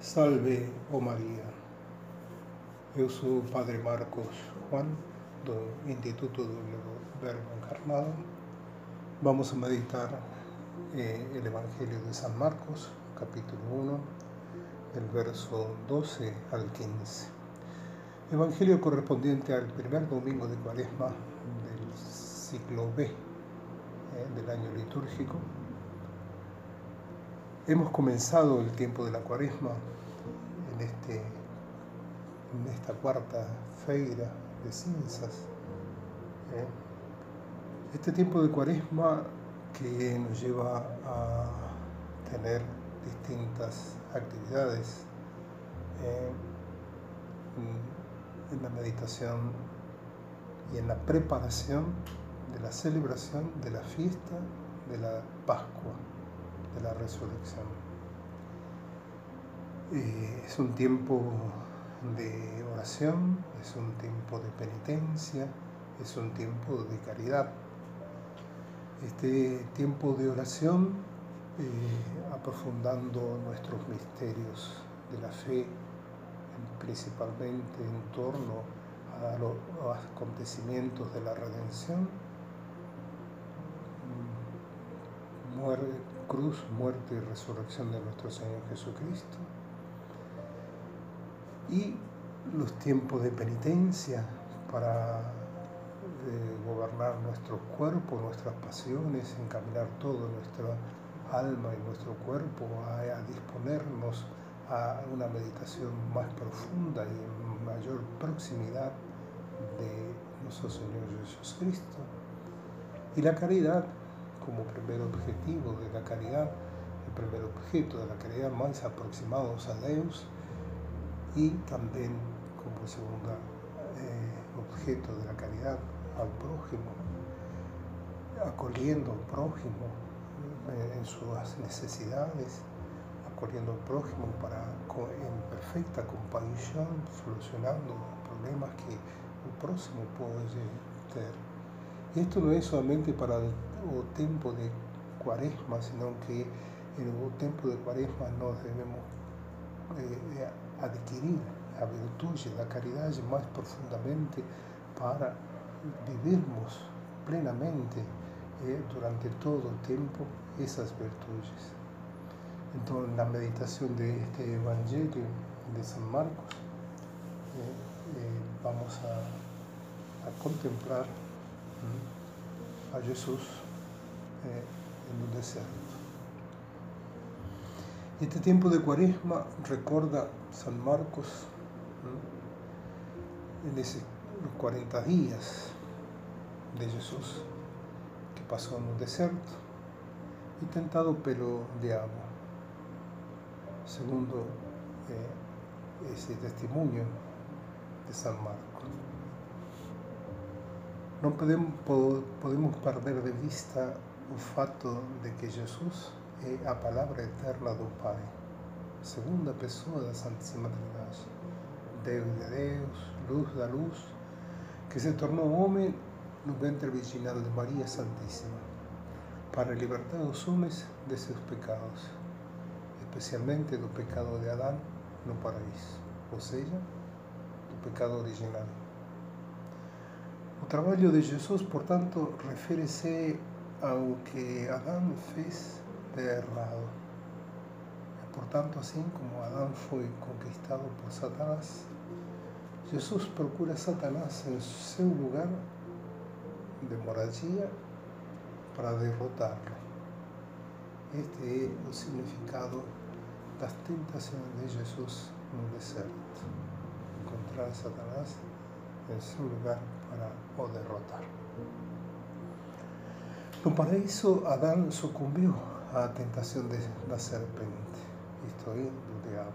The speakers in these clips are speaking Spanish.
Salve, oh María. Eu sou o Padre Marcos Juan, do Instituto do Verbo Encarnado. Vamos a meditar eh, el Evangelio de San Marcos, capítulo 1, del verso 12 al 15. Evangelio correspondiente al primer domingo de Cuaresma del ciclo B eh, del año litúrgico Hemos comenzado el tiempo de la cuaresma en, este, esta cuarta feira de cinzas. ¿eh? Este tiempo de cuaresma que nos lleva a tener distintas actividades ¿eh? en la meditación y en la preparación de la celebración de la fiesta de la Pascua de la resurrección. Eh, es un tiempo de oración, es un tiempo de penitencia, es un tiempo de caridad. Este tiempo de oración, eh, aprofundando nuestros misterios de la fe, principalmente en torno a los acontecimientos de la redención, muerte, cruz, muerte y resurrección de nuestro Señor Jesucristo. Y los tiempos de penitencia para eh, gobernar nuestro cuerpo, nuestras pasiones, encaminar todo nuestra alma y nuestro cuerpo a, a disponernos a una meditación más profunda y en mayor proximidad de nuestro Señor Jesucristo. Y la caridad como primer objetivo de la caridad, el primer objeto de la caridad más aproximados a Dios y también como segundo eh, objeto de la caridad al prójimo, acoliendo al prójimo eh, en sus necesidades, acoliendo al prójimo para en perfecta compasión, solucionando los problemas que el próximo puede tener. Y esto no es solamente para o tiempo de cuaresma, sino que en el tiempo de cuaresma nos debemos eh, adquirir la virtud y la caridad más profundamente para vivirnos plenamente eh, durante todo el tiempo esas virtudes. Entonces, la meditación de este Evangelio de San Marcos, eh, vamos a, contemplar a Jesús eh, en un desierto. Este tiempo de cuaresma recuerda San Marcos en esos 40 días de Jesús que pasó en un desierto y tentado pelo de agua. Segundo eh, ese testimonio de San Marcos. No podemos, podemos perder de vista o fato de que Jesus é a palavra eterna do Pai, segunda pessoa da Santíssima Trindade, Deus de Deus, luz da luz, que se tornou homem no ventre virginal de Maria Santíssima, para libertar os homens de seus pecados, especialmente do pecado de Adão no paraíso, ou seja, do pecado original. O trabalho de Jesus, portanto, refere-se aunque Adán fez de errado. Por tanto, así como Adán fue conquistado por Satanás, Jesús procura a Satanás en su lugar de moralía para derrotarlo. Este es el significado de las tentaciones de Jesús en el desierto. Encontrar a Satanás en su lugar para o derrotarlo. No paraíso, Adán sucumbió a la tentación de la serpiente, esto es, do diablo.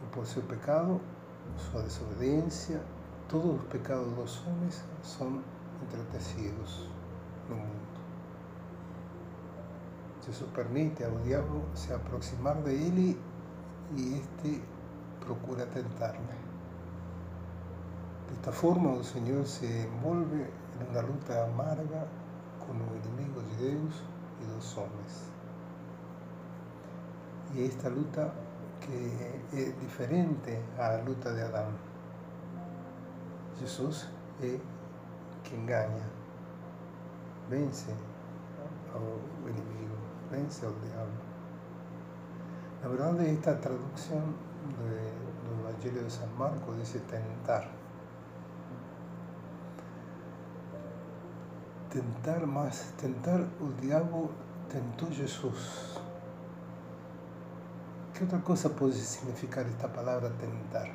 Y por su pecado, su desobediencia, todos los pecados de los hombres son entretecidos en el mundo. Jesús permite al diablo se aproximar de él y éste procura tentarle. De esta forma el Señor se envuelve en una lucha amarga como enemigos de Dios y los hombres. Y esta lucha que es diferente a la luta de Adán. Jesús es que engaña, vence al enemigo, vence al diablo. La verdad de esta traducción del Evangelio de San Marcos dice tentar. Tentar más, tentar el diablo tentó Jesús. ¿Qué otra cosa puede significar esta palabra tentar?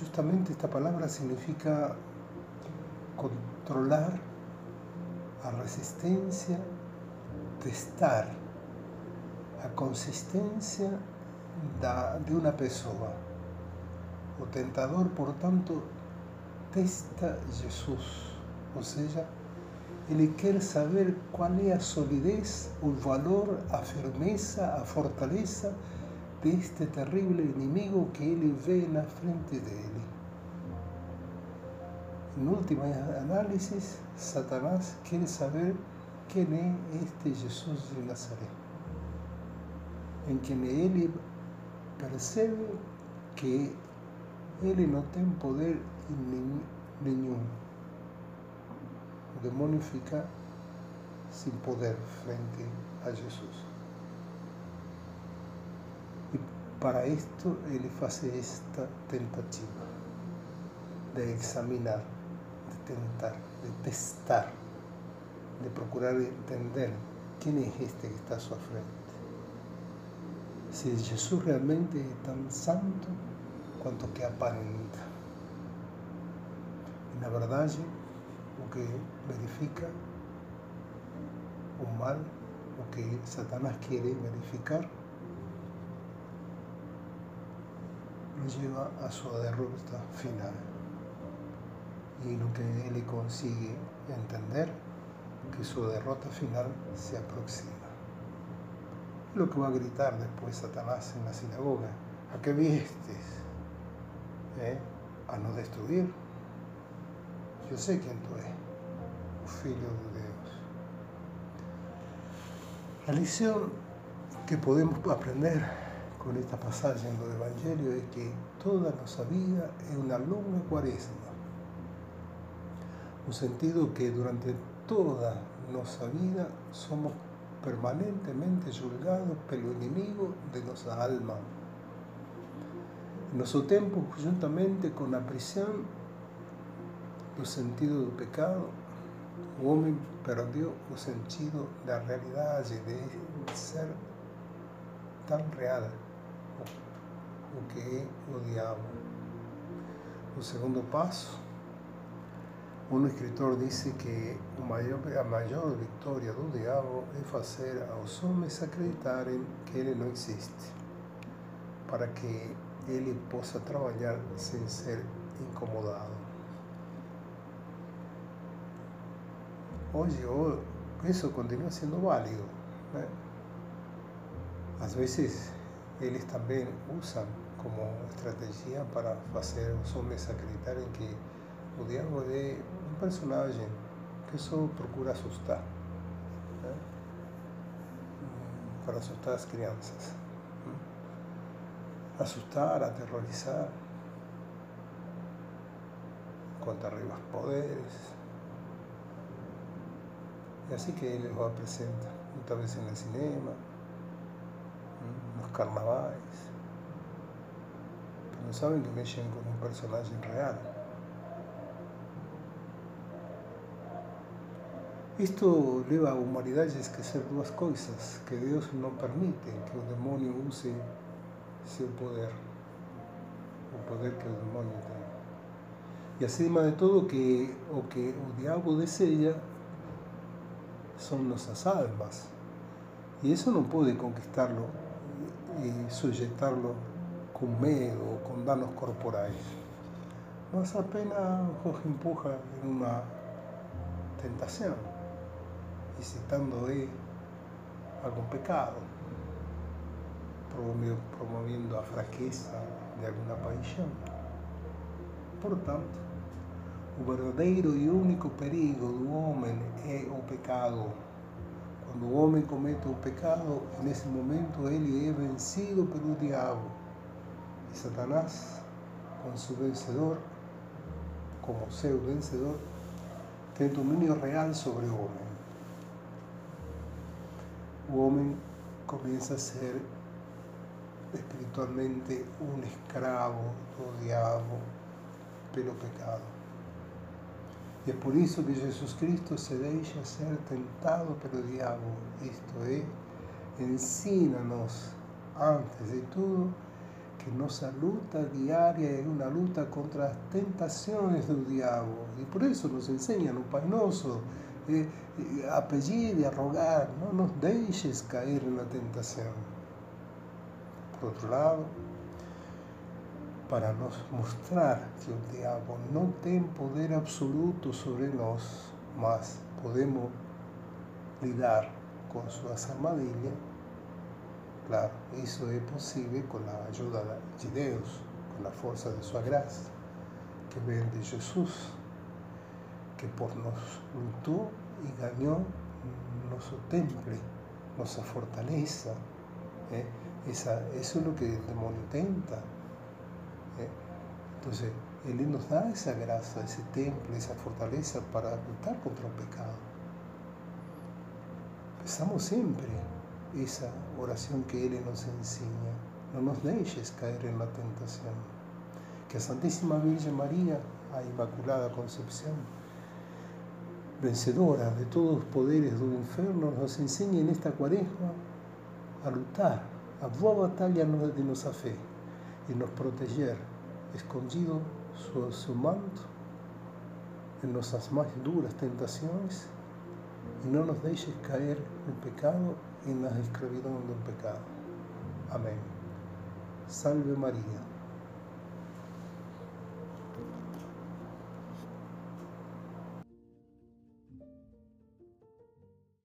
justamente esta palabra significa controlar a resistencia, testar a consistência da, de uma pessoa. O tentador, portanto, testa Jesus, ou seja, ele quer saber qual é a solidez, o valor, a firmeza, a fortaleza deste terrível inimigo que ele vê na frente dele. Em última análise, Satanás quer saber quem é este Jesus de Nazaré em que ele percebe que ele não tem poder nenhum. O demônio fica sem poder frente a Jesus. E para isto ele faz esta tentativa de examinar, de tentar, de testar, de procurar entender quem é este que está à sua frente si Jesús realmente es tan santo cuanto que aparenta. En la verdad, lo que verifica un mal, lo que Satanás quiere verificar, lo lleva a su derrota final. Y lo que él consigue entender, que su derrota final se aproxima lo que va a gritar después Satanás en la sinagoga. ¿A qué vistes? ¿Eh? A no destruir. Yo sé quién tú eres, Filho de Dios. La lección que podemos aprender con esta pasaje en el Evangelio es que toda nuestra vida es una longa cuaresma. Un sentido que durante toda nuestra vida somos permanentemente julgados pelo inimigo de nuestra alma. En nuestro tiempo, juntamente con la prisión, el sentido del pecado, el hombre perdió el sentido de la realidad y de ser tan real o que es el diablo. El segundo paso un escritor dice que a mayor victoria del diablo es hacer a los hombres acreditar que él no existe, para que él pueda trabajar sin ser incomodado. Oye, eso continúa siendo válido. A veces ellos también usan como estrategia para hacer a los hombres acreditar en que el diablo es personagem que só procura assustar. Né? Para assustar as crianças. Né? Assustar, aterrorizar, contra arriba poderes. E assim que ele os apresenta, muitas vezes no cinema, nos carnavais. Pero não sabem que mexem com um personagem real. Esto lleva a humanidad a hacer dos cosas que Dios no permite que el demonio use su poder, el poder que el demonio tiene. Y acima de todo que o que el diablo desea son nuestras almas. Y eso no puede conquistarlo y sujetarlo con miedo o con danos corporales. Más apenas os empuja en una tentación incitando a algún pecado, promoviendo a fraqueza de alguna paixão. Portanto, o verdadeiro e único perigo do homem pecado. Cuando un hombre comete un pecado, en ese momento él es vencido por el diablo. Y Satanás, con su vencedor, como seu vencedor, tiene dominio real sobre el hombre. El hombre comienza a ser espiritualmente un esclavo do diabo pelo pecado. É por isso que Jesus Cristo se deixa ser tentado pelo diabo, isto é, ensina-nos, antes de tudo, que nossa luta diária é uma luta contra as tentações do diabo. E por isso nos ensina no Pai Nosso a rogar, não nos deixes cair na tentação. Por outro lado, para nos mostrar que o diabo não tem poder absoluto sobre nós, mas podemos lidar com suas armadilhas, claro, isso é possível com a ajuda de Deus, com a força de sua graça, que vem de Jesus, que por nos lutou e ganhou nosso templo, nossa fortaleza. ¿eh? Esa, eso es lo que el demonio intenta. ¿Eh? Entonces, Él nos da esa grasa, ese templo, esa fortaleza para luchar contra el pecado. Pensamos siempre esa oración que Él nos enseña. No nos dejes caer en la tentación. Que a Santísima Virgen María, a Inmaculada Concepción, vencedora de todos los poderes del infierno, nos enseñe en esta cuaresma a luchar a boa batalha de nossa fé e nos proteger, escondido sob seu manto, em nossas mais duras tentações, e não nos deixe cair no pecado e na escravidão do pecado. Amém. Salve Maria.